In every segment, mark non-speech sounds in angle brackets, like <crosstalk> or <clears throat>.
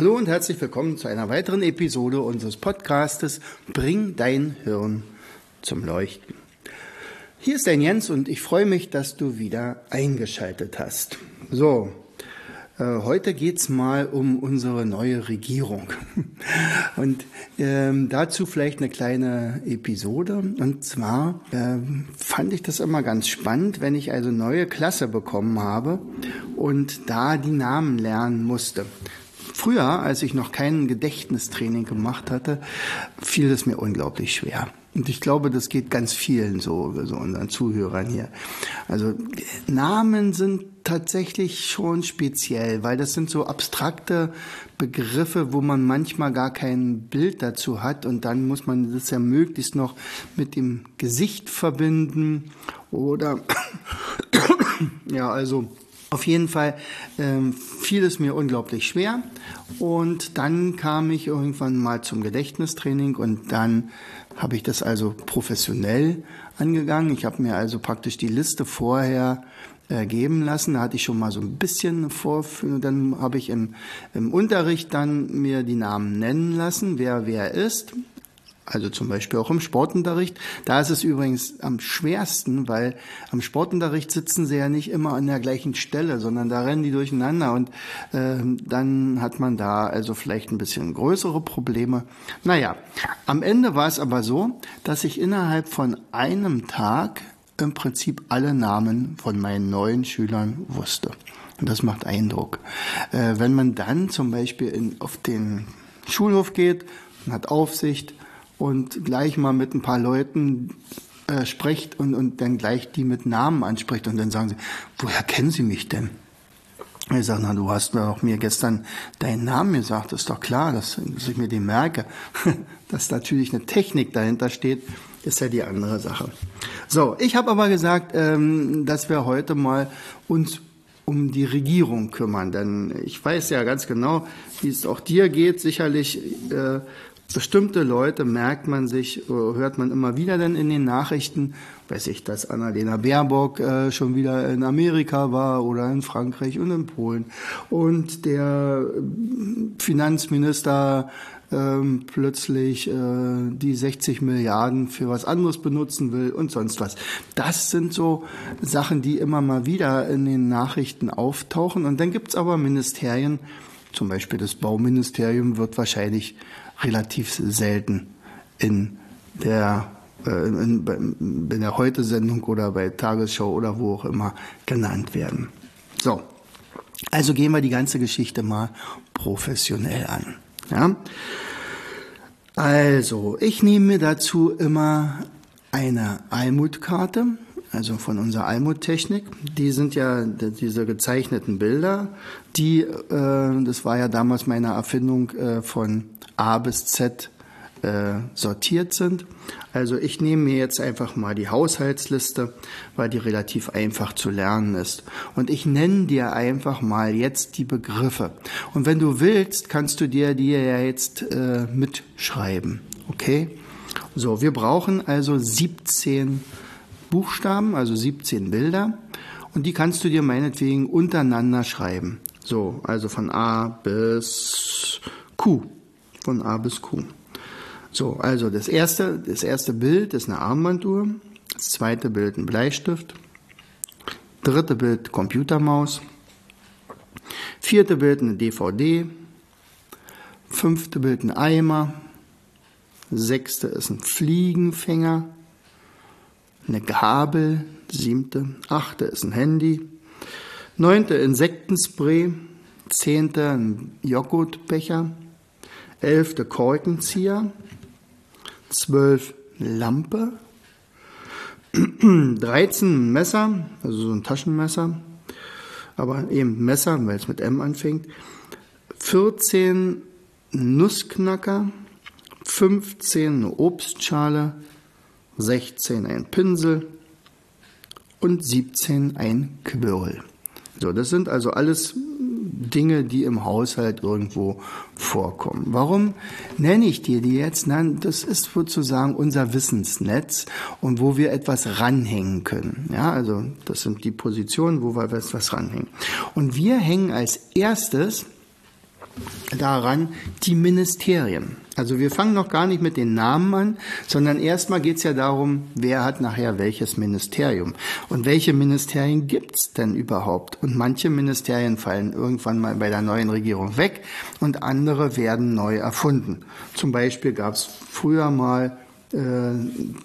Hallo und herzlich willkommen zu einer weiteren Episode unseres Podcastes Bring dein Hirn zum Leuchten. Hier ist dein Jens und ich freue mich, dass du wieder eingeschaltet hast. So, äh, heute geht's mal um unsere neue Regierung. <laughs> Und ähm, dazu vielleicht eine kleine Episode. Und zwar ähm, fand ich das immer ganz spannend, wenn ich also neue Klasse bekommen habe und da die Namen lernen musste. Früher, als ich noch kein Gedächtnistraining gemacht hatte, fiel es mir unglaublich schwer. Und ich glaube, das geht ganz vielen so, so unseren Zuhörern hier. Also Namen sind tatsächlich schon speziell, weil das sind so abstrakte Begriffe, wo man manchmal gar kein Bild dazu hat und dann muss man das ja möglichst noch mit dem Gesicht verbinden oder <coughs> ja, also auf jeden Fall ähm, fiel es mir unglaublich schwer und dann kam ich irgendwann mal zum Gedächtnistraining und dann habe ich das also professionell angegangen. Ich habe mir also praktisch die Liste vorher äh, geben lassen. Da hatte ich schon mal so ein bisschen Vorführung. Dann habe ich im, im Unterricht dann mir die Namen nennen lassen, wer wer ist. Also zum Beispiel auch im Sportunterricht. Da ist es übrigens am schwersten, weil am Sportunterricht sitzen sie ja nicht immer an der gleichen Stelle, sondern da rennen die durcheinander und äh, dann hat man da also vielleicht ein bisschen größere Probleme. Naja, am Ende war es aber so, dass ich innerhalb von einem Tag im Prinzip alle Namen von meinen neuen Schülern wusste. Und das macht Eindruck. Äh, wenn man dann zum Beispiel in, auf den Schulhof geht und hat Aufsicht, und gleich mal mit ein paar Leuten äh, spricht und, und dann gleich die mit Namen anspricht und dann sagen sie, woher kennen Sie mich denn? Ich sage, na, du hast mir doch mir gestern deinen Namen gesagt, ist doch klar, dass, dass ich mir den merke. <laughs> dass natürlich eine Technik dahinter steht, ist ja die andere Sache. So, ich habe aber gesagt, ähm, dass wir heute mal uns um die Regierung kümmern, denn ich weiß ja ganz genau, wie es auch dir geht. Sicherlich äh, Bestimmte Leute merkt man sich, äh, hört man immer wieder dann in den Nachrichten, weiß ich, dass Annalena Baerbock äh, schon wieder in Amerika war oder in Frankreich und in Polen und der äh, Finanzminister ähm, plötzlich äh, die 60 Milliarden für was anderes benutzen will und sonst was. Das sind so Sachen, die immer mal wieder in den Nachrichten auftauchen. Und dann gibt's aber Ministerien, zum Beispiel das Bauministerium wird wahrscheinlich relativ selten in der äh, in, in der Heute-Sendung oder bei Tagesschau oder wo auch immer genannt werden. So, also gehen wir die ganze Geschichte mal professionell an. Ja? Also, ich nehme mir dazu immer eine Almutkarte also von unserer Almut-Technik. Die sind ja diese gezeichneten Bilder, die, äh, das war ja damals meine Erfindung, äh, von A bis Z äh, sortiert sind. Also ich nehme mir jetzt einfach mal die Haushaltsliste, weil die relativ einfach zu lernen ist. Und ich nenne dir einfach mal jetzt die Begriffe. Und wenn du willst, kannst du dir die ja jetzt äh, mitschreiben. Okay? So, wir brauchen also 17 Buchstaben, also 17 Bilder. Und die kannst du dir meinetwegen untereinander schreiben. So, also von A bis Q. Von A bis Q. So, also das erste, das erste Bild ist eine Armbanduhr. Das zweite Bild ein Bleistift. Dritte Bild Computermaus. Vierte Bild eine DVD. Fünfte Bild ein Eimer. Sechste ist ein Fliegenfänger eine Gabel, siebte, achte ist ein Handy, neunte Insektenspray, zehnte ein Joghurtbecher, elfte Korkenzieher, zwölf Lampe, <clears throat> 13 Messer, also so ein Taschenmesser, aber eben Messer, weil es mit M anfängt, 14 Nussknacker, 15 eine Obstschale, 16 ein Pinsel und 17 ein Quirl. So, das sind also alles Dinge, die im Haushalt irgendwo vorkommen. Warum nenne ich dir die jetzt? Nein, das ist sozusagen unser Wissensnetz und wo wir etwas ranhängen können. Ja, also das sind die Positionen, wo wir etwas ranhängen. Und wir hängen als erstes daran die Ministerien. Also wir fangen noch gar nicht mit den Namen an, sondern erstmal geht es ja darum, wer hat nachher welches Ministerium. Und welche Ministerien gibt es denn überhaupt? Und manche Ministerien fallen irgendwann mal bei der neuen Regierung weg und andere werden neu erfunden. Zum Beispiel gab es früher mal äh,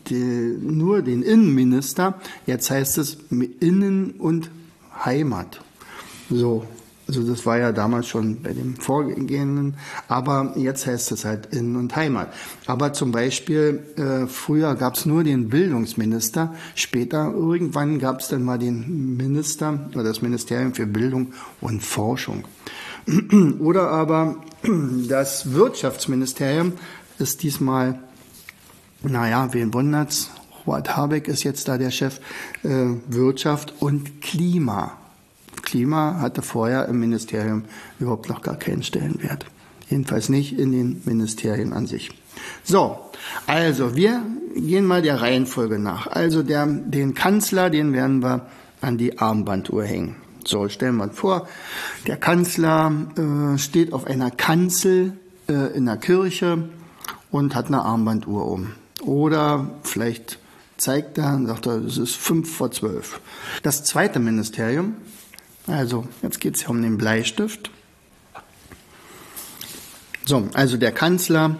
die, nur den Innenminister, jetzt heißt es Innen- und Heimat. So, also das war ja damals schon bei dem Vorgehenden, aber jetzt heißt es halt Innen- und Heimat. Aber zum Beispiel, äh, früher gab es nur den Bildungsminister, später irgendwann gab es dann mal den Minister oder das Ministerium für Bildung und Forschung. <clears throat> Oder aber <clears throat> das Wirtschaftsministerium ist diesmal, naja, wen wundert's? Robert Habeck ist jetzt da der Chef äh, Wirtschaft und Klima. Klima hatte vorher im Ministerium überhaupt noch gar keinen Stellenwert. Jedenfalls nicht in den Ministerien an sich. So, also wir gehen mal der Reihenfolge nach. Also der, den Kanzler, den werden wir an die Armbanduhr hängen. So, stellen wir uns vor, der Kanzler äh, steht auf einer Kanzel äh, in der Kirche und hat eine Armbanduhr um. Oder vielleicht zeigt er und sagt er, es ist fünf vor zwölf. Das zweite Ministerium also, jetzt geht es ja um den Bleistift. So, also der Kanzler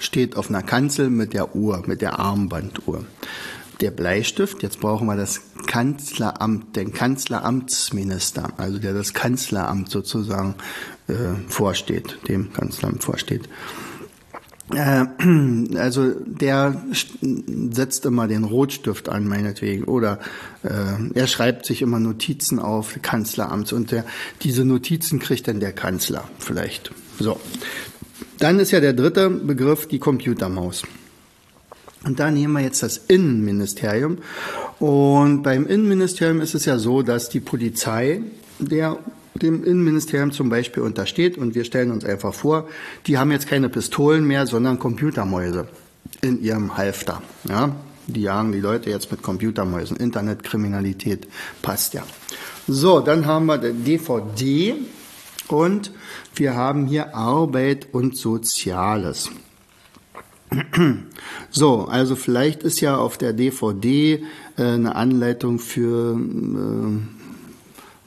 steht auf einer Kanzel mit der Uhr, mit der Armbanduhr. Der Bleistift, jetzt brauchen wir das Kanzleramt, den Kanzleramtsminister, also der das Kanzleramt sozusagen äh, vorsteht, dem Kanzleramt vorsteht. Äh, <clears throat> also der setzt immer den Rotstift an, meinetwegen. Oder äh, er schreibt sich immer Notizen auf Kanzleramts und der, diese Notizen kriegt dann der Kanzler vielleicht. So. Dann ist ja der dritte Begriff die Computermaus. Und da nehmen wir jetzt das Innenministerium. Und beim Innenministerium ist es ja so, dass die Polizei der dem Innenministerium zum Beispiel untersteht. Und wir stellen uns einfach vor, die haben jetzt keine Pistolen mehr, sondern Computermäuse in ihrem Halfter. Ja? Die jagen die Leute jetzt mit Computermäusen. Internetkriminalität passt ja. So, dann haben wir DVD und wir haben hier Arbeit und Soziales. So, also vielleicht ist ja auf der DVD äh, eine Anleitung für äh,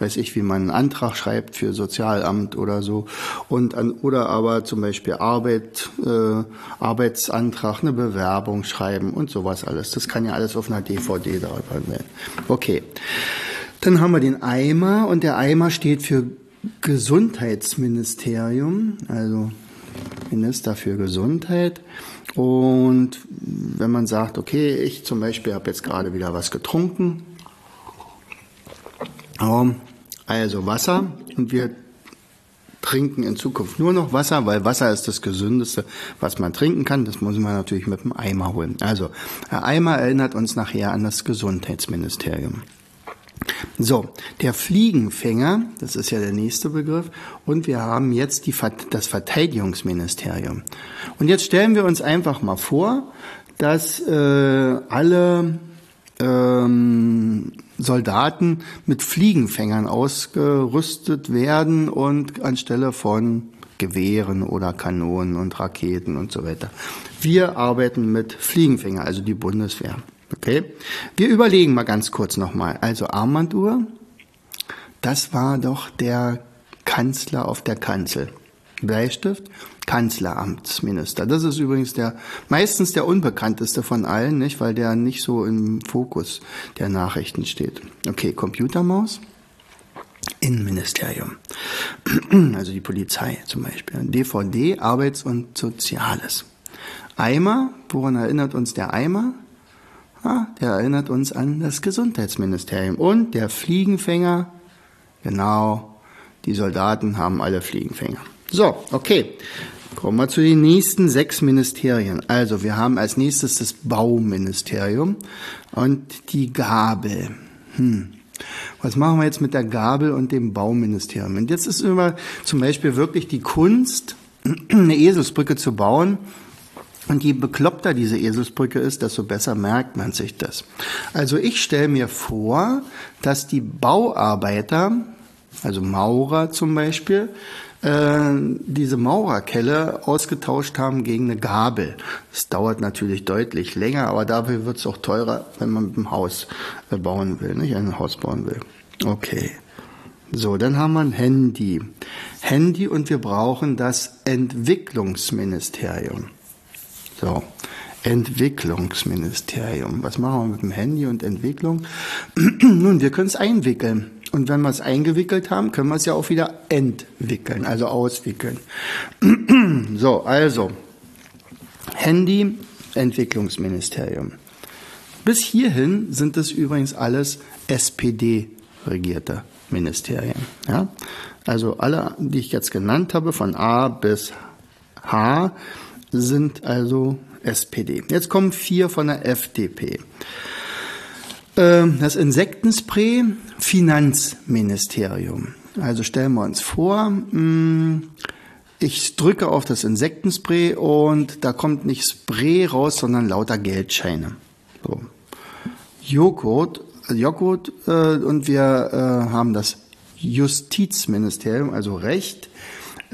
weiß ich, wie man einen Antrag schreibt für Sozialamt oder so. Und an, oder aber zum Beispiel Arbeit, äh, Arbeitsantrag, eine Bewerbung schreiben und sowas alles. Das kann ja alles auf einer DVD darüber werden. Okay. Dann haben wir den Eimer und der Eimer steht für Gesundheitsministerium, also Minister für Gesundheit. Und wenn man sagt, okay, ich zum Beispiel habe jetzt gerade wieder was getrunken, also Wasser und wir trinken in Zukunft nur noch Wasser, weil Wasser ist das Gesündeste, was man trinken kann. Das muss man natürlich mit dem Eimer holen. Also, der Eimer erinnert uns nachher an das Gesundheitsministerium. So, der Fliegenfänger, das ist ja der nächste Begriff, und wir haben jetzt die, das Verteidigungsministerium. Und jetzt stellen wir uns einfach mal vor, dass äh, alle ähm, Soldaten mit Fliegenfängern ausgerüstet werden und anstelle von Gewehren oder Kanonen und Raketen und so weiter. Wir arbeiten mit Fliegenfänger, also die Bundeswehr. Okay? Wir überlegen mal ganz kurz nochmal. Also Armbanduhr, das war doch der Kanzler auf der Kanzel. Bleistift, Kanzleramtsminister. Das ist übrigens der meistens der unbekannteste von allen, nicht, weil der nicht so im Fokus der Nachrichten steht. Okay, Computermaus. Innenministerium, <clears throat> also die Polizei zum Beispiel. DVD, Arbeits- und Soziales. Eimer, woran erinnert uns der Eimer? Ah, der erinnert uns an das Gesundheitsministerium. Und der Fliegenfänger, genau, die Soldaten haben alle Fliegenfänger. So, okay. Kommen wir zu den nächsten sechs Ministerien. Also, wir haben als nächstes das Bauministerium und die Gabel. Hm. Was machen wir jetzt mit der Gabel und dem Bauministerium? Und jetzt ist immer zum Beispiel wirklich die Kunst, <clears throat> eine Eselsbrücke zu bauen. Und je bekloppter diese Eselsbrücke ist, desto besser merkt man sich das. Also ich stelle mir vor, dass die Bauarbeiter, also Maurer zum Beispiel, äh, diese Maurerkelle ausgetauscht haben gegen eine Gabel. Das dauert natürlich deutlich länger, aber dafür wird es auch teurer, wenn man mit dem Haus äh, bauen will, nicht ein Haus bauen will. Okay. So, dann haben wir ein Handy. Handy und wir brauchen das Entwicklungsministerium. So, Entwicklungsministerium. Was machen wir mit dem Handy und Entwicklung? <clears throat> Nun, wir können es einwickeln. Und wenn wir es eingewickelt haben, können wir es ja auch wieder entwickeln, also auswickeln. <clears throat> so, also Handy, Entwicklungsministerium. Bis hierhin sind es übrigens alles SPD-regierte Ministerien. Ja? Also alle, die ich jetzt genannt habe, von A bis H, sind also SPD. Jetzt kommen vier von der FDP. Ähm, das Insektenspray Finanzministerium. Also stellen wir uns vor, mm, ich drücke auf das Insektenspray und da kommt nicht Spray raus, sondern lauter Geldscheine. So. Joghurt, Joghurt äh, und wir äh, haben das Justizministerium, also Recht.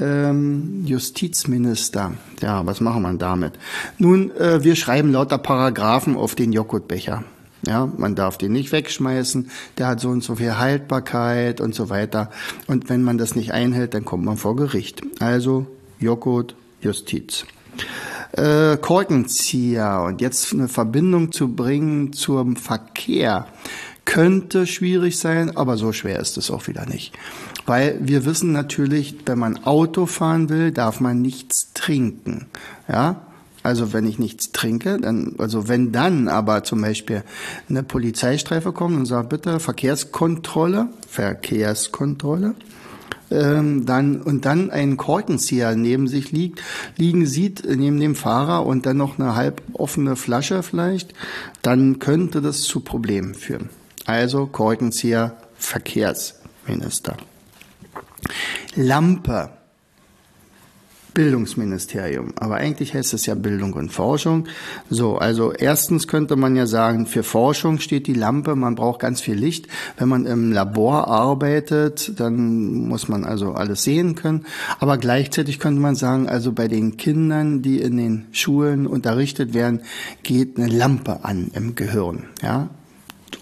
Ähm, Justizminister, ja, was machen wir damit? Nun, äh, wir schreiben lauter Paragraphen auf den Joghurtbecher. Ja, man darf den nicht wegschmeißen, der hat so und so viel Haltbarkeit und so weiter. Und wenn man das nicht einhält, dann kommt man vor Gericht. Also Joghurt, Justiz. Äh, Korkenzieher und jetzt eine Verbindung zu bringen zum Verkehr könnte schwierig sein, aber so schwer ist es auch wieder nicht. Weil wir wissen natürlich, wenn man Auto fahren will, darf man nichts trinken. Ja, also wenn ich nichts trinke, dann, also wenn dann aber zum Beispiel eine Polizeistreife kommt und sagt, bitte Verkehrskontrolle, Verkehrskontrolle, ähm, dann und dann ein Korkenzieher neben sich liegt, liegen sieht neben dem Fahrer und dann noch eine halb offene Flasche vielleicht, dann könnte das zu Problemen führen. Also Korkenzieher, Verkehrsminister. Lampe. Bildungsministerium. Aber eigentlich heißt es ja Bildung und Forschung. So, also erstens könnte man ja sagen, für Forschung steht die Lampe, man braucht ganz viel Licht. Wenn man im Labor arbeitet, dann muss man also alles sehen können. Aber gleichzeitig könnte man sagen, also bei den Kindern, die in den Schulen unterrichtet werden, geht eine Lampe an im Gehirn. Ja,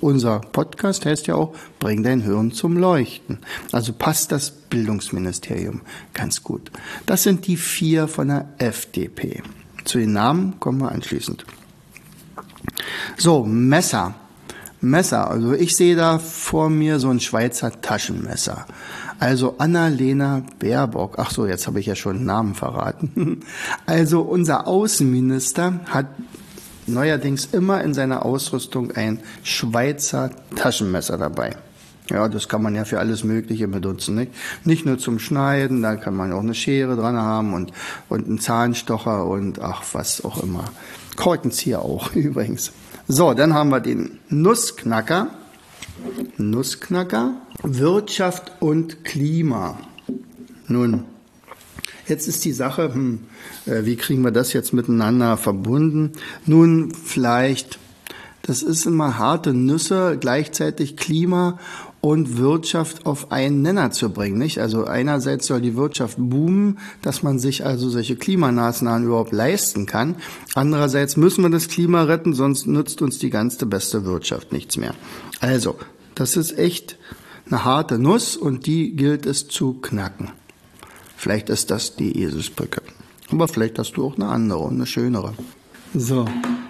unser Podcast heißt ja auch, bring dein Hirn zum Leuchten. Also passt das Bildungsministerium ganz gut. Das sind die vier von der FDP. Zu den Namen kommen wir anschließend. So, Messer. Messer. Also ich sehe da vor mir so ein Schweizer Taschenmesser. Also Annalena Baerbock. Ach so, jetzt habe ich ja schon Namen verraten. <laughs> Also unser Außenminister hat neuerdings immer in seiner Ausrüstung ein Schweizer Taschenmesser dabei. Ja, das kann man ja für alles Mögliche benutzen. Nicht, nicht nur zum Schneiden, da kann man auch eine Schere dran haben und, und einen Zahnstocher und ach, was auch immer. Korkenzieher auch <laughs> übrigens. So, dann haben wir den Nussknacker. Nussknacker, Wirtschaft und Klima. Nun, Jetzt ist die Sache, hm, äh, wie kriegen wir das jetzt miteinander verbunden? Nun, vielleicht, das ist immer harte Nüsse, gleichzeitig Klima und Wirtschaft auf einen Nenner zu bringen, nicht? Also einerseits soll die Wirtschaft boomen, dass man sich also solche Klimamaßnahmen überhaupt leisten kann. Andererseits müssen wir das Klima retten, sonst nützt uns die ganze beste Wirtschaft nichts mehr. Also, das ist echt eine harte Nuss und die gilt es zu knacken. Vielleicht ist das die Eselsbrücke. Aber vielleicht hast du auch eine andere und eine schönere. So,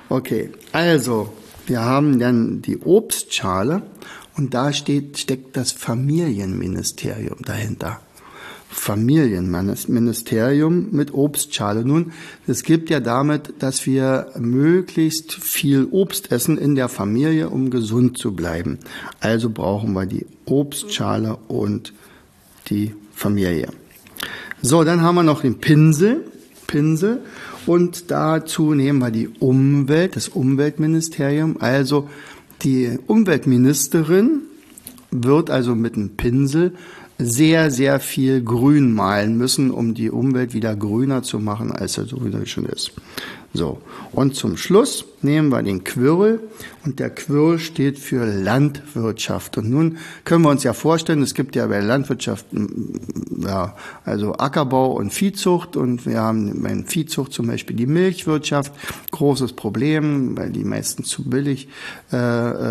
okay. Also, wir haben dann die Obstschale und da steht, steckt das Familienministerium dahinter. Familienministerium mit Obstschale. Nun, es gibt ja damit, dass wir möglichst viel Obst essen in der Familie, um gesund zu bleiben. Also brauchen wir die Obstschale und die Familie. So, dann haben wir noch den Pinsel. Pinsel. Und dazu nehmen wir die Umwelt, das Umweltministerium. Also die Umweltministerin wird also mit einem Pinsel sehr, sehr viel Grün malen müssen, um die Umwelt wieder grüner zu machen, als er sowieso schon ist. So. Und zum Schluss nehmen wir den Quirl und der Quirl steht für Landwirtschaft. Und nun können wir uns ja vorstellen, es gibt ja bei Landwirtschaft, ja, also Ackerbau und Viehzucht und wir haben bei Viehzucht zum Beispiel die Milchwirtschaft, großes Problem, weil die meistens zu billig äh,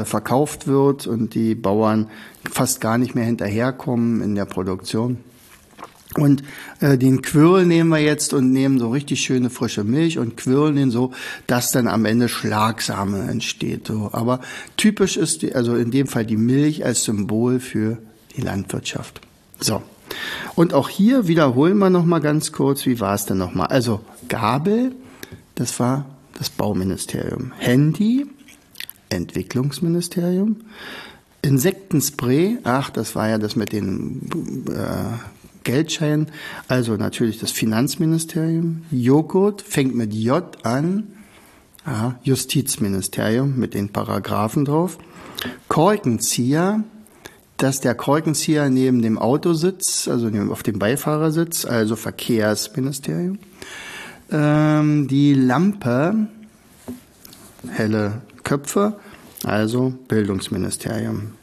äh, verkauft wird und die Bauern fast gar nicht mehr hinterherkommen in der Produktion. Und äh, den Quirl nehmen wir jetzt und nehmen so richtig schöne frische Milch und quirlen den so, dass dann am Ende Schlagsame entsteht. So. Aber typisch ist die, also in dem Fall die Milch als Symbol für die Landwirtschaft. So. Und auch hier wiederholen wir noch mal ganz kurz, wie war es denn noch mal? Also Gabel, das war das Bauministerium. Handy, Entwicklungsministerium. Insektenspray, ach, das war ja das mit den äh, Geldschein, also natürlich das Finanzministerium. Joghurt fängt mit J an. Aha, Justizministerium mit den Paragraphen drauf. Korkenzieher, dass der Korkenzieher neben dem Auto sitzt, also auf dem Beifahrersitz, also Verkehrsministerium. Ähm, die Lampe, helle Köpfe, also Bildungsministerium.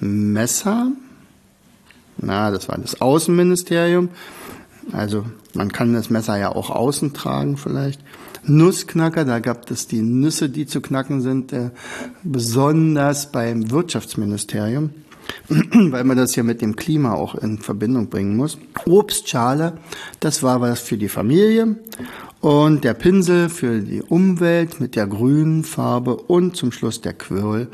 Messer, na, das war das Außenministerium. Also man kann das Messer ja auch außen tragen vielleicht. Nussknacker, da gab es die Nüsse, die zu knacken sind, äh, besonders beim Wirtschaftsministerium, <clears throat> weil man das ja mit dem Klima auch in Verbindung bringen muss. Obstschale, das war was für die Familie und der Pinsel für die Umwelt mit der grünen Farbe und zum Schluss der Quirl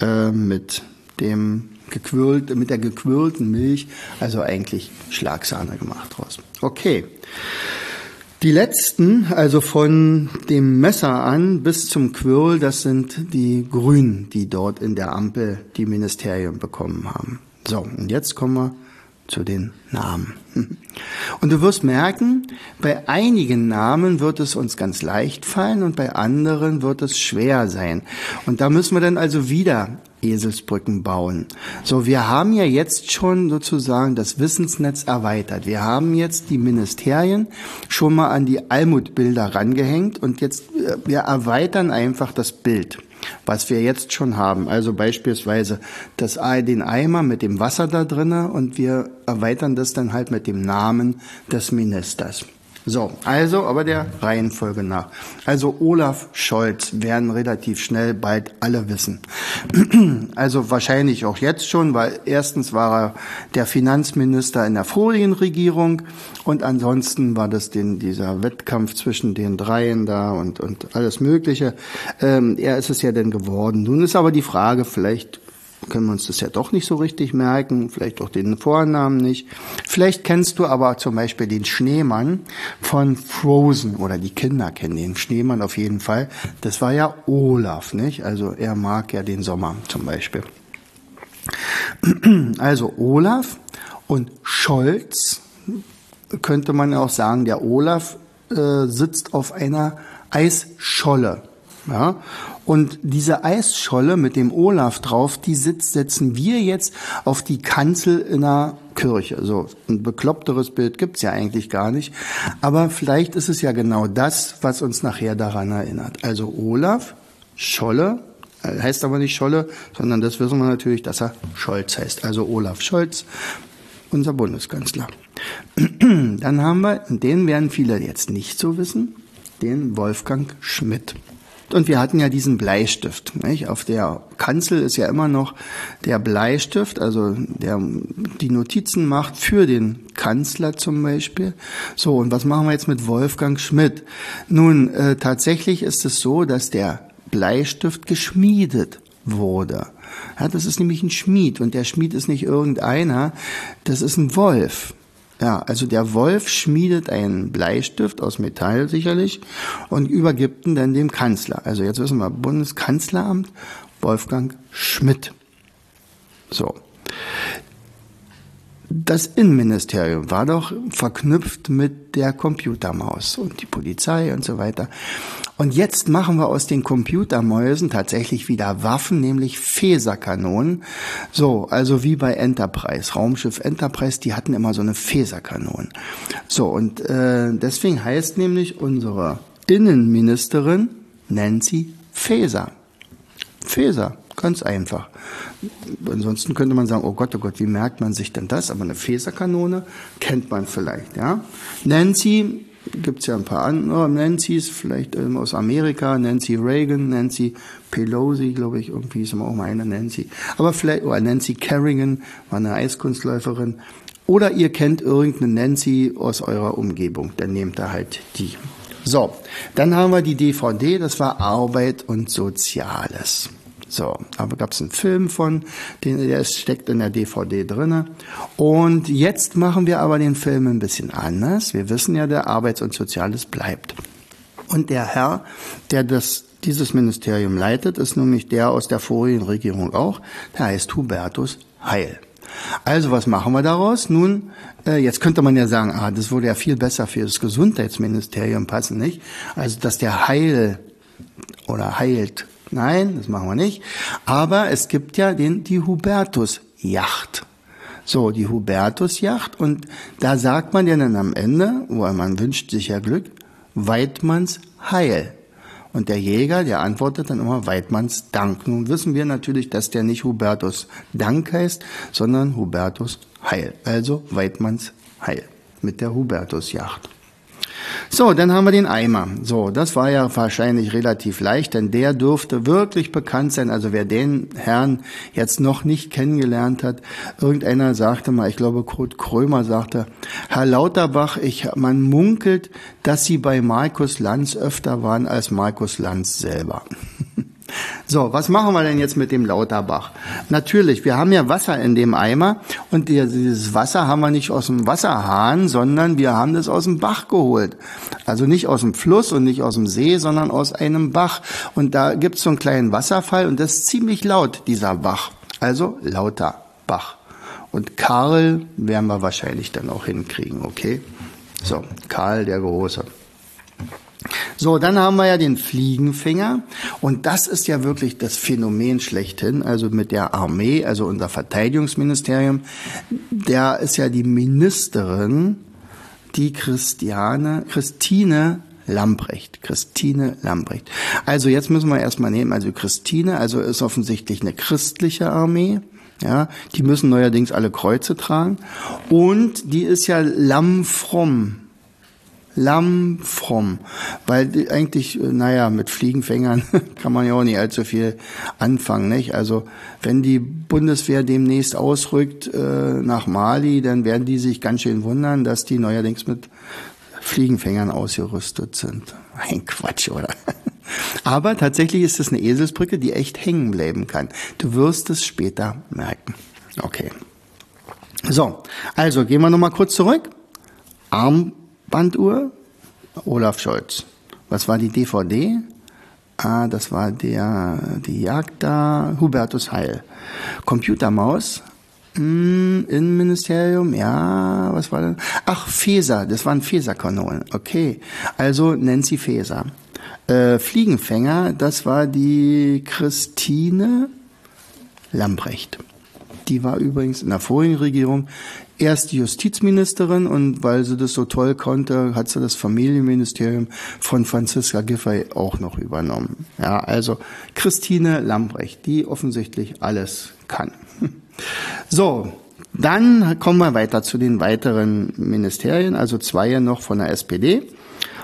äh, mit dem gequirlt, mit der gequirlten Milch, also eigentlich Schlagsahne gemacht draus. Okay. Die letzten, also von dem Messer an bis zum Quirl, das sind die Grünen, die dort in der Ampel die Ministerien bekommen haben. So, und jetzt kommen wir zu den Namen. <laughs> Und du wirst merken, bei einigen Namen wird es uns ganz leicht fallen und bei anderen wird es schwer sein. Und da müssen wir dann also wieder Eselsbrücken bauen. So, wir haben ja jetzt schon sozusagen das Wissensnetz erweitert. Wir haben jetzt die Ministerien schon mal an die Almutbilder rangehängt und jetzt, äh, wir erweitern einfach das Bild was wir jetzt schon haben. Also beispielsweise das, den Eimer mit dem Wasser da drinnen und wir erweitern das dann halt mit dem Namen des Ministers. So, also aber der Reihenfolge nach. Also Olaf Scholz werden relativ schnell bald alle wissen. <clears throat> Also wahrscheinlich auch jetzt schon, weil erstens war er der Finanzminister in der vorigen Regierung und ansonsten war das den, dieser Wettkampf zwischen den dreien da und, und alles Mögliche. Ähm, er ist es ja denn geworden. Nun ist aber die Frage, vielleicht können wir uns das ja doch nicht so richtig merken, vielleicht auch den Vornamen nicht. Vielleicht kennst du aber zum Beispiel den Schneemann von Frozen oder die Kinder kennen den Schneemann auf jeden Fall. Das war ja Olaf, nicht? Also er mag ja den Sommer zum Beispiel. <clears throat> Also Olaf und Scholz könnte man auch sagen, der Olaf äh, sitzt auf einer Eisscholle. Ja? Und diese Eisscholle mit dem Olaf drauf, die sitzt, setzen wir jetzt auf die Kanzel in der Kirche. So ein bekloppteres Bild gibt's ja eigentlich gar nicht. Aber vielleicht ist es ja genau das, was uns nachher daran erinnert. Also Olaf, Scholle, äh, heißt aber nicht Scholle, sondern das wissen wir natürlich, dass er Scholz heißt. Also Olaf Scholz, unser Bundeskanzler. <clears throat> Dann haben wir, den werden viele jetzt nicht so wissen, den Wolfgang Schmidt. Und wir hatten ja diesen Bleistift. Nicht? Auf der Kanzel ist ja immer noch der Bleistift, also der die Notizen macht für den Kanzler zum Beispiel. So, und was machen wir jetzt mit Wolfgang Schmidt? Nun, äh, tatsächlich ist es so, dass der Bleistift geschmiedet wurde. Ja, das ist nämlich ein Schmied und der Schmied ist nicht irgendeiner, das ist ein Wolf. Ja, also der Wolf schmiedet einen Bleistift aus Metall sicherlich und übergibt ihn dann dem Kanzler. Also jetzt wissen wir, Bundeskanzleramt Wolfgang Schmidt. So. Das Innenministerium war doch verknüpft mit der Computermaus und die Polizei und so weiter. Und jetzt machen wir aus den Computermäusen tatsächlich wieder Waffen, nämlich Phaserkanonen. So, also wie bei Enterprise, Raumschiff Enterprise, die hatten immer so eine Phaserkanonen. So, und äh, deswegen heißt nämlich unsere Innenministerin Nancy Faeser. Faeser. Ganz einfach. Ansonsten könnte man sagen, oh Gott, oh Gott, wie merkt man sich denn das? Aber eine Phaserkanone kennt man vielleicht, ja. Nancy, gibt's ja ein paar andere Nancy's, vielleicht ähm, aus Amerika, Nancy Reagan, Nancy Pelosi, glaube ich, irgendwie ist immer auch mal eine Nancy. Aber vielleicht, oder Nancy Kerrigan, war eine Eiskunstläuferin. Oder ihr kennt irgendeine Nancy aus eurer Umgebung, dann nehmt da halt die. So, dann haben wir die DVD, das war Arbeit und Soziales. So, aber gab es einen Film von, den, der steckt in der DVD drinne. Und jetzt machen wir aber den Film ein bisschen anders. Wir wissen ja, der Arbeits- und Soziales bleibt. Und der Herr, der das dieses Ministerium leitet, ist nämlich der aus der vorigen Regierung auch. Der heißt Hubertus Heil. Also was machen wir daraus? Nun, äh, jetzt könnte man ja sagen, ah, das würde ja viel besser für das Gesundheitsministerium passen, nicht? Also dass der Heil oder heilt Nein, das machen wir nicht. Aber es gibt ja den, die Hubertus-Yacht. So, die Hubertus-Yacht. Und da sagt man ja dann am Ende, wo man wünscht sich ja Glück, Weidmanns Heil. Und der Jäger, der antwortet dann immer Weidmanns Dank. Nun wissen wir natürlich, dass der nicht Hubertus Dank heißt, sondern Hubertus Heil. Also Weidmanns Heil mit der Hubertus-Yacht. So, dann haben wir den Eimer. So, das war ja wahrscheinlich relativ leicht, denn der dürfte wirklich bekannt sein. Also wer den Herrn jetzt noch nicht kennengelernt hat, irgendeiner sagte mal, ich glaube Kurt Krömer sagte, Herr Lauterbach, ich, man munkelt, dass Sie bei Markus Lanz öfter waren als Markus Lanz selber. <laughs> So, was machen wir denn jetzt mit dem Lauterbach? Natürlich, wir haben ja Wasser in dem Eimer und dieses Wasser haben wir nicht aus dem Wasserhahn, sondern wir haben das aus dem Bach geholt. Also nicht aus dem Fluss und nicht aus dem See, sondern aus einem Bach. Und da gibt's so einen kleinen Wasserfall und das ist ziemlich laut, dieser Bach. Also lauter Bach. Und Karl werden wir wahrscheinlich dann auch hinkriegen, okay? So, Karl der Große. So, dann haben wir ja den Fliegenfänger und das ist ja wirklich das Phänomen schlechthin, also mit der Armee, also unser Verteidigungsministerium, der ist ja die Ministerin, die Christiane, Christine Lamprecht. Christine Lamprecht. Also jetzt müssen wir erstmal nehmen, also Christine, also ist offensichtlich eine christliche Armee. Ja, die müssen neuerdings alle Kreuze tragen. Und die ist ja lammfromm lammfromm, weil eigentlich, äh, naja, mit Fliegenfängern <laughs> kann man ja auch nicht allzu viel anfangen, nicht? Also wenn die Bundeswehr demnächst ausrückt äh, nach Mali, dann werden die sich ganz schön wundern, dass die neuerdings mit Fliegenfängern ausgerüstet sind. Ein Quatsch, oder? <laughs> Aber tatsächlich ist es eine Eselsbrücke, die echt hängen bleiben kann. Du wirst es später merken. Okay. So, also gehen wir nochmal kurz zurück. Arm Banduhr, Olaf Scholz. Was war die DVD? Ah, das war der, die Jagd da, Hubertus Heil. Computermaus, hm, Innenministerium, ja, was war das? Ach, Feser, das waren Feserkanonen, okay. Also Nancy Feser. Äh, Fliegenfänger, das war die Christine Lambrecht. Die war übrigens in der vorigen Regierung erst Justizministerin und weil sie das so toll konnte, hat sie das Familienministerium von Franziska Giffey auch noch übernommen. Ja, also Christine Lambrecht, die offensichtlich alles kann. <laughs> So, dann kommen wir weiter zu den weiteren Ministerien, also zwei noch von der SPD.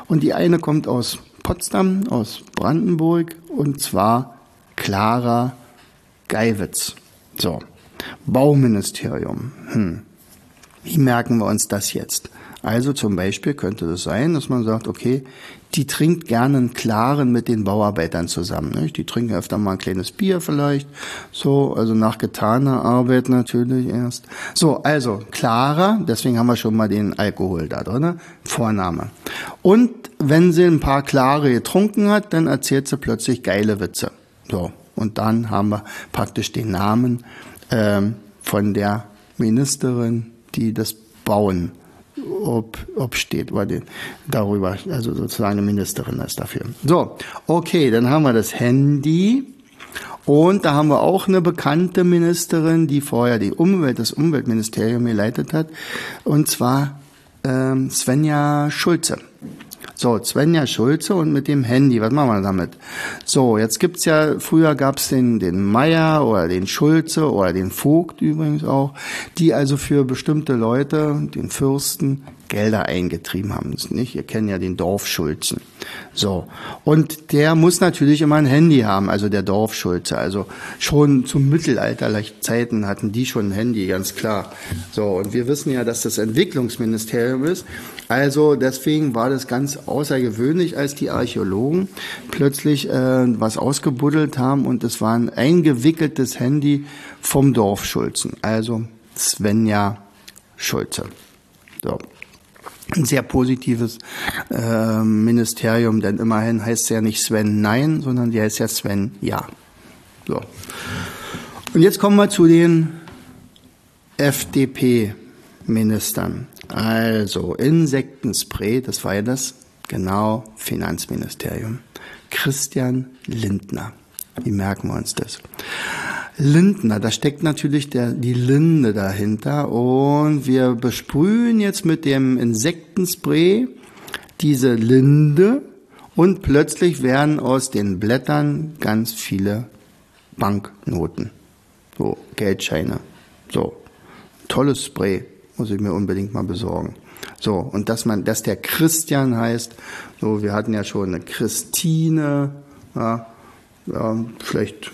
Und die eine kommt aus Potsdam, aus Brandenburg, und zwar Clara Geiwitz. So, Bauministerium. Hm. Wie merken wir uns das jetzt? Also zum Beispiel könnte das sein, dass man sagt, okay, die trinkt gerne einen klaren mit den Bauarbeitern zusammen. Nicht? Die trinken öfter mal ein kleines Bier vielleicht. So, also nach getaner Arbeit natürlich erst. So, also klarer, deswegen haben wir schon mal den Alkohol da drin. Vorname. Und wenn sie ein paar klare getrunken hat, dann erzählt sie plötzlich geile Witze. So, und dann haben wir praktisch den Namen von der Ministerin die das bauen, ob, ob steht, oder den, darüber, also sozusagen eine Ministerin ist dafür. So, okay, dann haben wir das Handy. Und da haben wir auch eine bekannte Ministerin, die vorher die Umwelt, das Umweltministerium geleitet hat, und zwar ähm, Svenja Schulze. So, Svenja Schulze und mit dem Handy, was machen wir damit? So, jetzt gibt's ja, früher gab's den, den Meier oder den Schulze oder den Vogt übrigens auch, die also für bestimmte Leute, den Fürsten, Gelder eingetrieben haben. Nicht? Ihr kennt ja den Dorfschulzen. So. Und der muss natürlich immer ein Handy haben, also der Dorfschulze. Also schon zum mittelalterlichen Zeiten hatten die schon ein Handy, ganz klar. So. Und wir wissen ja, dass das Entwicklungsministerium ist. Also deswegen war das ganz außergewöhnlich, als die Archäologen plötzlich äh, was ausgebuddelt haben und es war ein eingewickeltes Handy vom Dorfschulzen. Also Svenja Schulze. So ein sehr positives äh, Ministerium, denn immerhin heißt es ja nicht Sven Nein, sondern die heißt ja Sven Ja. So. Und jetzt kommen wir zu den FDP-Ministern. Also Insektenspray, das war ja das, genau, Finanzministerium. Christian Lindner. Wie merken wir uns das? Lindner, da steckt natürlich der, die Linde dahinter und wir besprühen jetzt mit dem Insektenspray diese Linde und plötzlich werden aus den Blättern ganz viele Banknoten, so Geldscheine, so tolles Spray, muss ich mir unbedingt mal besorgen. So, und dass man, dass der Christian heißt, so, wir hatten ja schon eine Christine, ja, ja vielleicht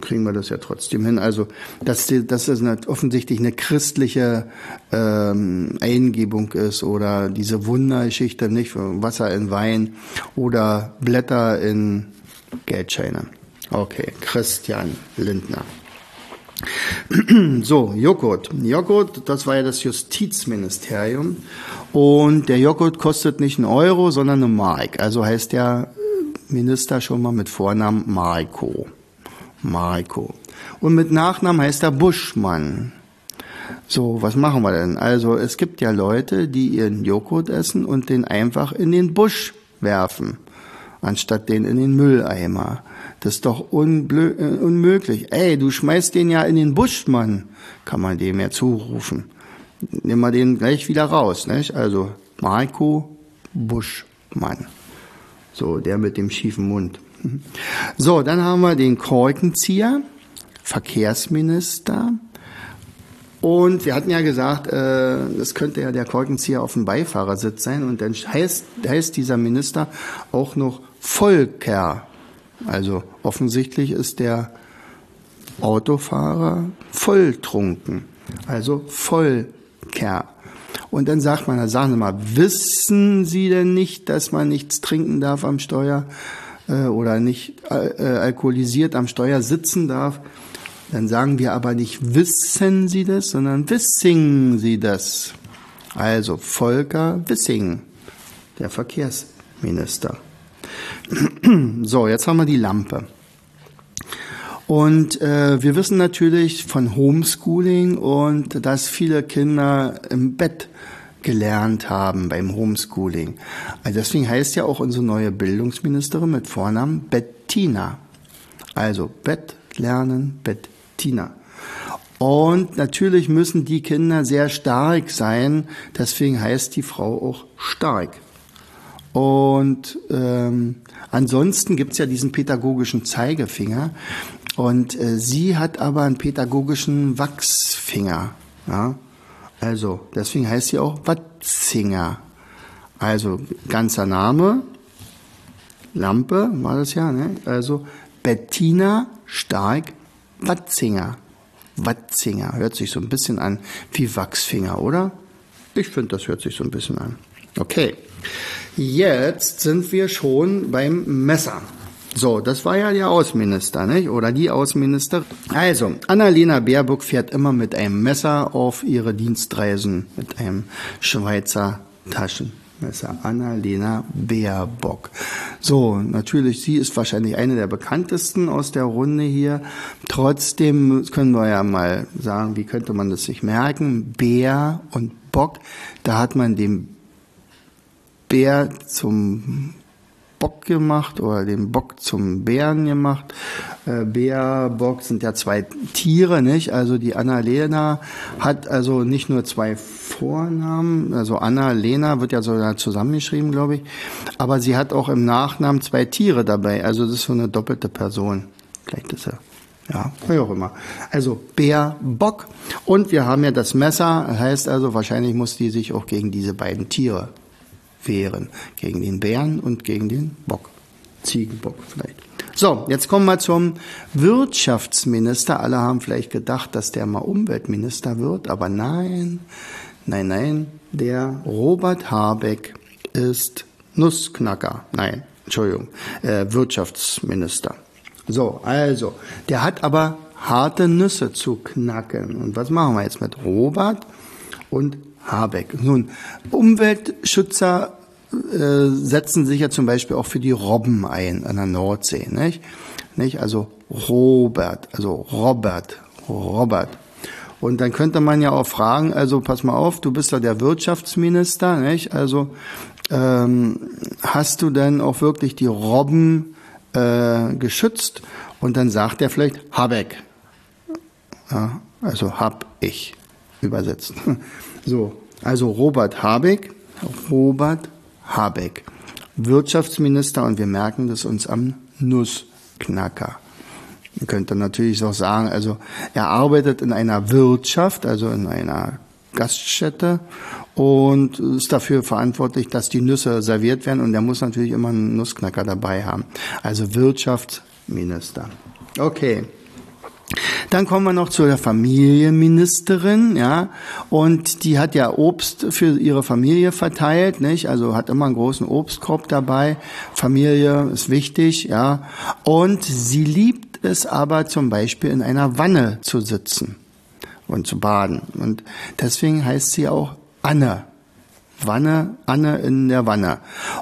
kriegen wir das ja trotzdem hin. Also dass, dass es eine, offensichtlich eine christliche ähm, Eingebung ist oder diese Wundergeschichte, nicht Wasser in Wein oder Blätter in Geldscheine. Okay, Christian Lindner. <clears throat> So, Joghurt. Joghurt, das war ja das Justizministerium. Und der Joghurt kostet nicht einen Euro, sondern eine Mark. Also heißt der Minister schon mal mit Vornamen Marco. Marco. Und mit Nachnamen heißt er Buschmann. So, was machen wir denn? Also, es gibt ja Leute, die ihren Joghurt essen und den einfach in den Busch werfen, anstatt den in den Mülleimer. Das ist doch unblö äh, unmöglich. Ey, du schmeißt den ja in den Busch, Mann, kann man dem ja zurufen. Nimm mal den gleich wieder raus, nicht? Also, Marco Buschmann. So, der mit dem schiefen Mund. So, dann haben wir den Korkenzieher, Verkehrsminister. Und wir hatten ja gesagt, äh, das könnte ja der Korkenzieher auf dem Beifahrersitz sein. Und dann heißt, heißt dieser Minister auch noch Volker. Also offensichtlich ist der Autofahrer volltrunken. Also Vollker. Und dann sagt man, sagen Sie mal, wissen Sie denn nicht, dass man nichts trinken darf am Steuer? äh, oder nicht äh, äh, alkoholisiert am Steuer sitzen darf, dann sagen wir aber nicht wissen Sie das, sondern wissing Sie das. Also Volker Wissing, der Verkehrsminister. <clears throat> So, jetzt haben wir die Lampe. Und äh, wir wissen natürlich von Homeschooling und dass viele Kinder im Bett gelernt haben beim Homeschooling. Also deswegen heißt ja auch unsere neue Bildungsministerin mit Vornamen Bettina. Also Bett lernen, Bettina. Und natürlich müssen die Kinder sehr stark sein, deswegen heißt die Frau auch stark. Und ähm, ansonsten gibt's ja diesen pädagogischen Zeigefinger und äh, sie hat aber einen pädagogischen Wachsfinger. Ja? Also, deswegen heißt sie auch Watzinger. Also, ganzer Name, Lampe war das ja, ne? Also, Bettina Stark Watzinger. Watzinger. Hört sich so ein bisschen an wie Wachsfinger, oder? Ich finde, das hört sich so ein bisschen an. Okay. Jetzt sind wir schon beim Messer. So, das war ja der Außenminister, nicht? Oder die Außenminister. Also, Annalena Baerbock fährt immer mit einem Messer auf ihre Dienstreisen, mit einem Schweizer Taschenmesser. Messer Annalena Baerbock. So, natürlich, sie ist wahrscheinlich eine der bekanntesten aus der Runde hier. Trotzdem können wir ja mal sagen, wie könnte man das sich merken? Bär und Bock, da hat man den Bär zum Bock gemacht oder den Bock zum Bären gemacht. Äh, Bär, Bock sind ja zwei Tiere, nicht? Also die Annalena hat also nicht nur zwei Vornamen, also Annalena wird ja so zusammengeschrieben, glaube ich, aber sie hat auch im Nachnamen zwei Tiere dabei. Also das ist so eine doppelte Person. Vielleicht ist er ja, wie auch immer. Also Bär, Bock. Und wir haben ja das Messer, heißt also, wahrscheinlich muss die sich auch gegen diese beiden Tiere wehren. Gegen den Bären und gegen den Bock. Ziegenbock vielleicht. So, jetzt kommen wir zum Wirtschaftsminister. Alle haben vielleicht gedacht, dass der mal Umweltminister wird, aber nein, nein, nein, der Robert Habeck ist Nussknacker. Nein, Entschuldigung, äh, Wirtschaftsminister. So, also, der hat aber harte Nüsse zu knacken. Und was machen wir jetzt mit Robert und Habeck? Nun, Umweltschützer äh, setzen sich ja zum Beispiel auch für die Robben ein an der Nordsee, nicht? nicht? Also Robert, also Robert, Robert. Und dann könnte man ja auch fragen, also pass mal auf, du bist ja der Wirtschaftsminister, nicht? Also ähm, hast du denn auch wirklich die Robben äh, geschützt? Und dann sagt er vielleicht Habeck. Ja, also hab ich übersetzt. So, also Robert Habeck, Robert Habeck, Wirtschaftsminister und wir merken das uns am Nussknacker. Man könnte natürlich auch sagen, also er arbeitet in einer Wirtschaft, also in einer Gaststätte und ist dafür verantwortlich, dass die Nüsse serviert werden und er muss natürlich immer einen Nussknacker dabei haben. Also Wirtschaftsminister. Okay. Dann kommen wir noch zu der Familienministerin, ja, und die hat ja Obst für ihre Familie verteilt, nicht? Also hat immer einen großen Obstkorb dabei. Familie ist wichtig, ja. Und sie liebt es aber zum Beispiel in einer Wanne zu sitzen und zu baden. Und deswegen heißt sie auch Anne. Wanne, Anne in der Wanne.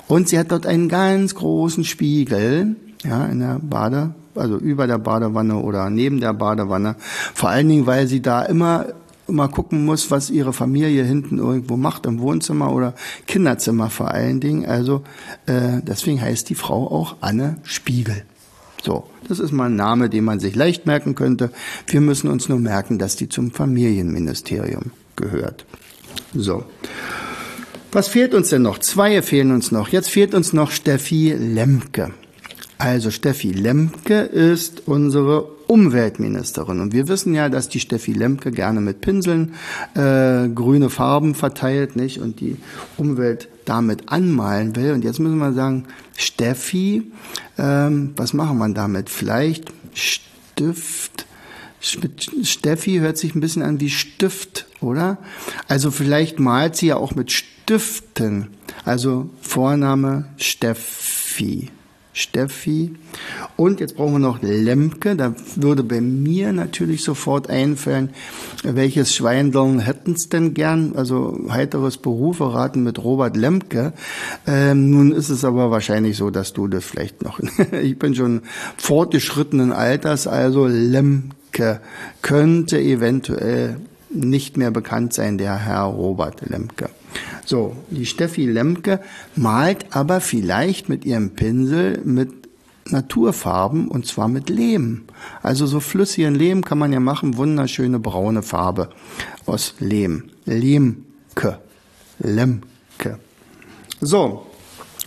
Und sie hat dort einen ganz großen Spiegel, ja, in der Bade, also über der Badewanne oder neben der Badewanne. Vor allen Dingen, weil sie da immer immer gucken muss, was ihre Familie hinten irgendwo macht, im Wohnzimmer oder Kinderzimmer vor allen Dingen. Also äh, deswegen heißt die Frau auch Anne Spiegel. So, das ist mal ein Name, den man sich leicht merken könnte. Wir müssen uns nur merken, dass die zum Familienministerium gehört. So. Was fehlt uns denn noch? Zwei fehlen uns noch. Jetzt fehlt uns noch Steffi Lemke. Also Steffi Lemke ist unsere Umweltministerin. Und wir wissen ja, dass die Steffi Lemke gerne mit Pinseln äh, grüne Farben verteilt nicht? und die Umwelt damit anmalen will. Und jetzt müssen wir sagen, Steffi, ähm, was machen wir damit? Vielleicht Stift. Steffi hört sich ein bisschen an wie Stift, oder? Also vielleicht malt sie ja auch mit Stiften. Also Vorname Steffi. Steffi. Und jetzt brauchen wir noch Lemke. Da würde bei mir natürlich sofort einfallen, welches Schweindeln hätten's denn gern? Also heiteres Berufe raten mit Robert Lemke. Ähm, nun ist es aber wahrscheinlich so, dass du das vielleicht noch. <laughs> ich bin schon fortgeschrittenen Alters, also Lemke könnte eventuell nicht mehr bekannt sein, der Herr Robert Lemke. So, die Steffi Lemke malt aber vielleicht mit ihrem Pinsel mit Naturfarben und zwar mit Lehm. Also so flüssigen Lehm kann man ja machen, wunderschöne braune Farbe aus Lehm. Lemke. Lemke. So,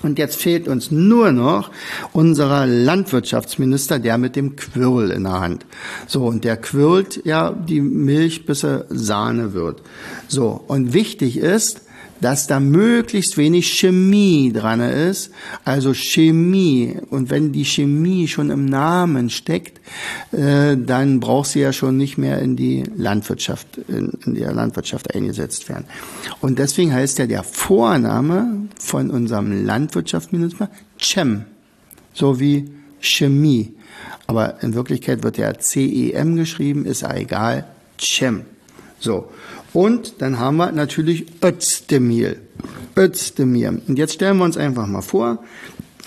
und jetzt fehlt uns nur noch unserer Landwirtschaftsminister, der mit dem Quirl in der Hand. So, und der quirlt ja die Milch, bis er Sahne wird. So, und wichtig ist, dass da möglichst wenig Chemie dran ist. Also Chemie. Und wenn die Chemie schon im Namen steckt, äh, dann braucht sie ja schon nicht mehr in die Landwirtschaft, in, in der Landwirtschaft eingesetzt werden. Und deswegen heißt ja der Vorname von unserem Landwirtschaftsminister Cem. So wie Chemie. Aber in Wirklichkeit wird ja CEM geschrieben, ist ja egal. Cem. So. Und dann haben wir natürlich Özdemir. Özdemir. Und jetzt stellen wir uns einfach mal vor,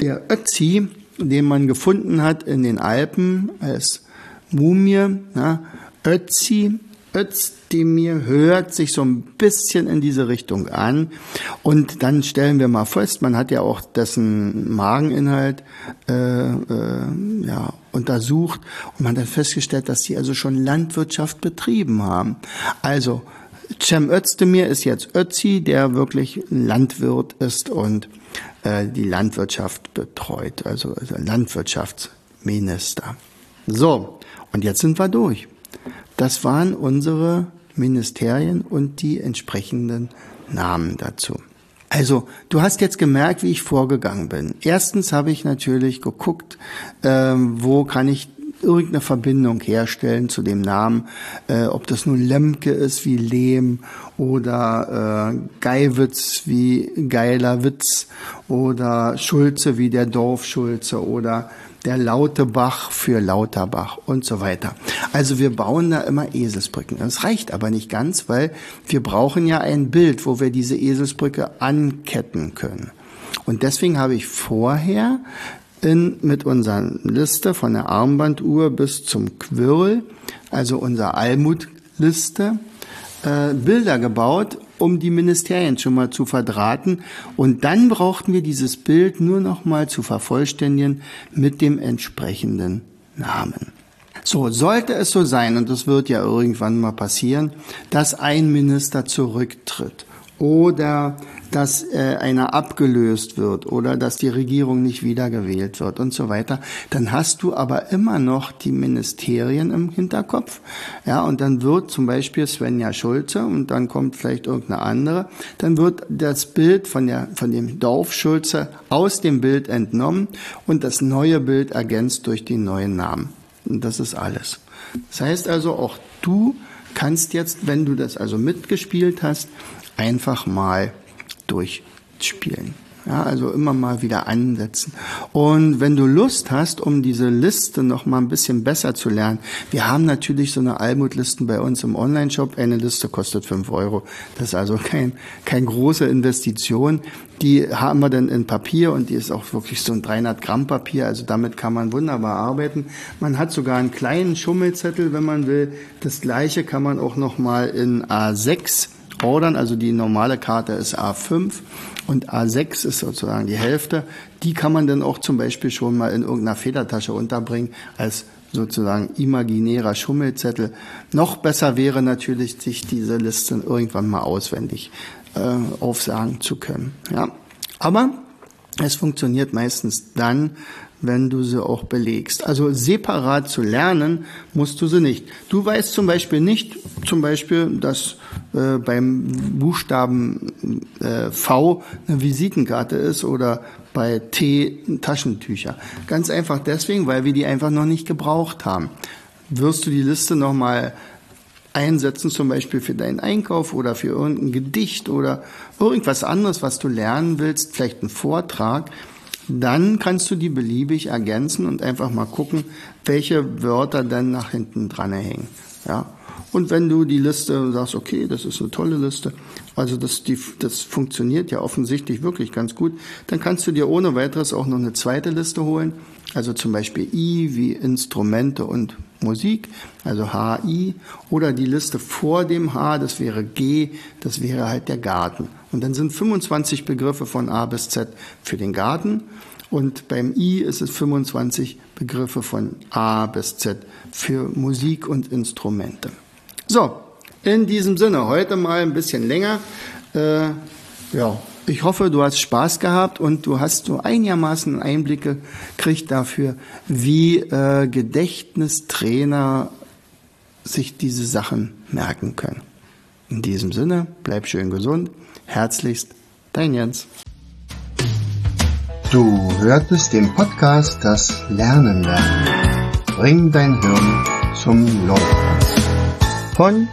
der Ötzi, den man gefunden hat in den Alpen als Mumie, ja, Ötzi, Özdemir hört sich so ein bisschen in diese Richtung an. Und dann stellen wir mal fest, man hat ja auch dessen Mageninhalt äh, äh, ja, untersucht und man hat festgestellt, dass sie also schon Landwirtschaft betrieben haben. Also Cem Özdemir ist jetzt Ötzi, der wirklich Landwirt ist und äh, die Landwirtschaft betreut, also, also Landwirtschaftsminister. So, und jetzt sind wir durch. Das waren unsere Ministerien und die entsprechenden Namen dazu. Also, du hast jetzt gemerkt, wie ich vorgegangen bin. Erstens habe ich natürlich geguckt, äh, wo kann ich irgendeine Verbindung herstellen zu dem Namen, äh, ob das nun Lemke ist wie Lehm oder äh, Geiwitz wie geiler Witz oder Schulze wie der Dorfschulze oder der Lautebach für Lauterbach und so weiter. Also wir bauen da immer Eselsbrücken. Das reicht aber nicht ganz, weil wir brauchen ja ein Bild, wo wir diese Eselsbrücke anketten können. Und deswegen habe ich vorher in, mit unserer Liste von der Armbanduhr bis zum Quirl, also unserer Almutliste, äh, Bilder gebaut, um die Ministerien schon mal zu verdrahten. Und dann brauchten wir dieses Bild nur noch mal zu vervollständigen mit dem entsprechenden Namen. So, sollte es so sein, und das wird ja irgendwann mal passieren, dass ein Minister zurücktritt oder dass äh, einer abgelöst wird oder dass die Regierung nicht wiedergewählt wird und so weiter, dann hast du aber immer noch die Ministerien im Hinterkopf. Ja, und dann wird zum Beispiel Svenja Schulze und dann kommt vielleicht irgendeine andere, dann wird das Bild von, der, von dem Dorf Schulze aus dem Bild entnommen und das neue Bild ergänzt durch den neuen Namen. Und das ist alles. Das heißt also, auch du kannst jetzt, wenn du das also mitgespielt hast, einfach mal durchspielen. Ja, also immer mal wieder ansetzen. Und wenn du Lust hast, um diese Liste noch mal ein bisschen besser zu lernen, wir haben natürlich so eine Almutlisten bei uns im Online-Shop. Eine Liste kostet fünf Euro. Das ist also kein, kein große Investition. Die haben wir dann in Papier und die ist auch wirklich so ein 300 Gramm Papier. Also damit kann man wunderbar arbeiten. Man hat sogar einen kleinen Schummelzettel, wenn man will. Das gleiche kann man auch noch mal in A6 ordern. Also die normale Karte ist A5 und A6 ist sozusagen die Hälfte. Die kann man dann auch zum Beispiel schon mal in irgendeiner Federtasche unterbringen als sozusagen imaginärer Schummelzettel. Noch besser wäre natürlich, sich diese Listen irgendwann mal auswendig äh, aufsagen zu können. Ja. Aber es funktioniert meistens dann, wenn du sie auch belegst. Also separat zu lernen musst du sie nicht. Du weißt zum Beispiel nicht, zum Beispiel, dass äh, beim Buchstaben äh, V eine Visitenkarte ist oder bei T Taschentücher. Ganz einfach deswegen, weil wir die einfach noch nicht gebraucht haben. Wirst du die Liste nochmal einsetzen, zum Beispiel für deinen Einkauf oder für irgendein Gedicht oder irgendwas anderes, was du lernen willst, vielleicht einen Vortrag, dann kannst du die beliebig ergänzen und einfach mal gucken, welche Wörter dann nach hinten dran hängen. Ja. Und wenn du die Liste sagst, okay, das ist eine tolle Liste, also das, die, das funktioniert ja offensichtlich wirklich ganz gut, dann kannst du dir ohne weiteres auch noch eine zweite Liste holen. Also zum Beispiel I wie Instrumente und Musik, also HI, oder die Liste vor dem H, das wäre G, das wäre halt der Garten. Und dann sind 25 Begriffe von A bis Z für den Garten und beim I ist es 25 Begriffe von A bis Z für Musik und Instrumente. So, in diesem Sinne, heute mal ein bisschen länger. Äh, ja, ich hoffe, du hast Spaß gehabt und du hast so einigermaßen Einblicke gekriegt dafür, wie äh, Gedächtnistrainer sich diese Sachen merken können. In diesem Sinne, bleib schön gesund. Herzlichst, dein Jens. Du hörtest den Podcast Das Lernen lernen. Bring dein Hirn zum Leuchten. Von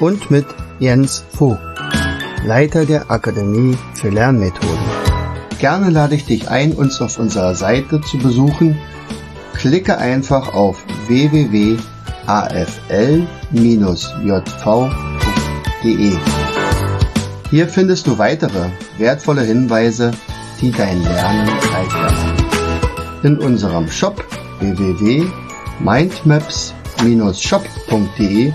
und mit Jens Vogt, Leiter der Akademie für Lernmethoden. Gerne lade ich dich ein, uns auf unserer Seite zu besuchen. Klicke einfach auf www.afl-jv.de. Hier findest du weitere wertvolle Hinweise, die dein Lernen leichter machen. In unserem Shop www.mindmaps-shop.de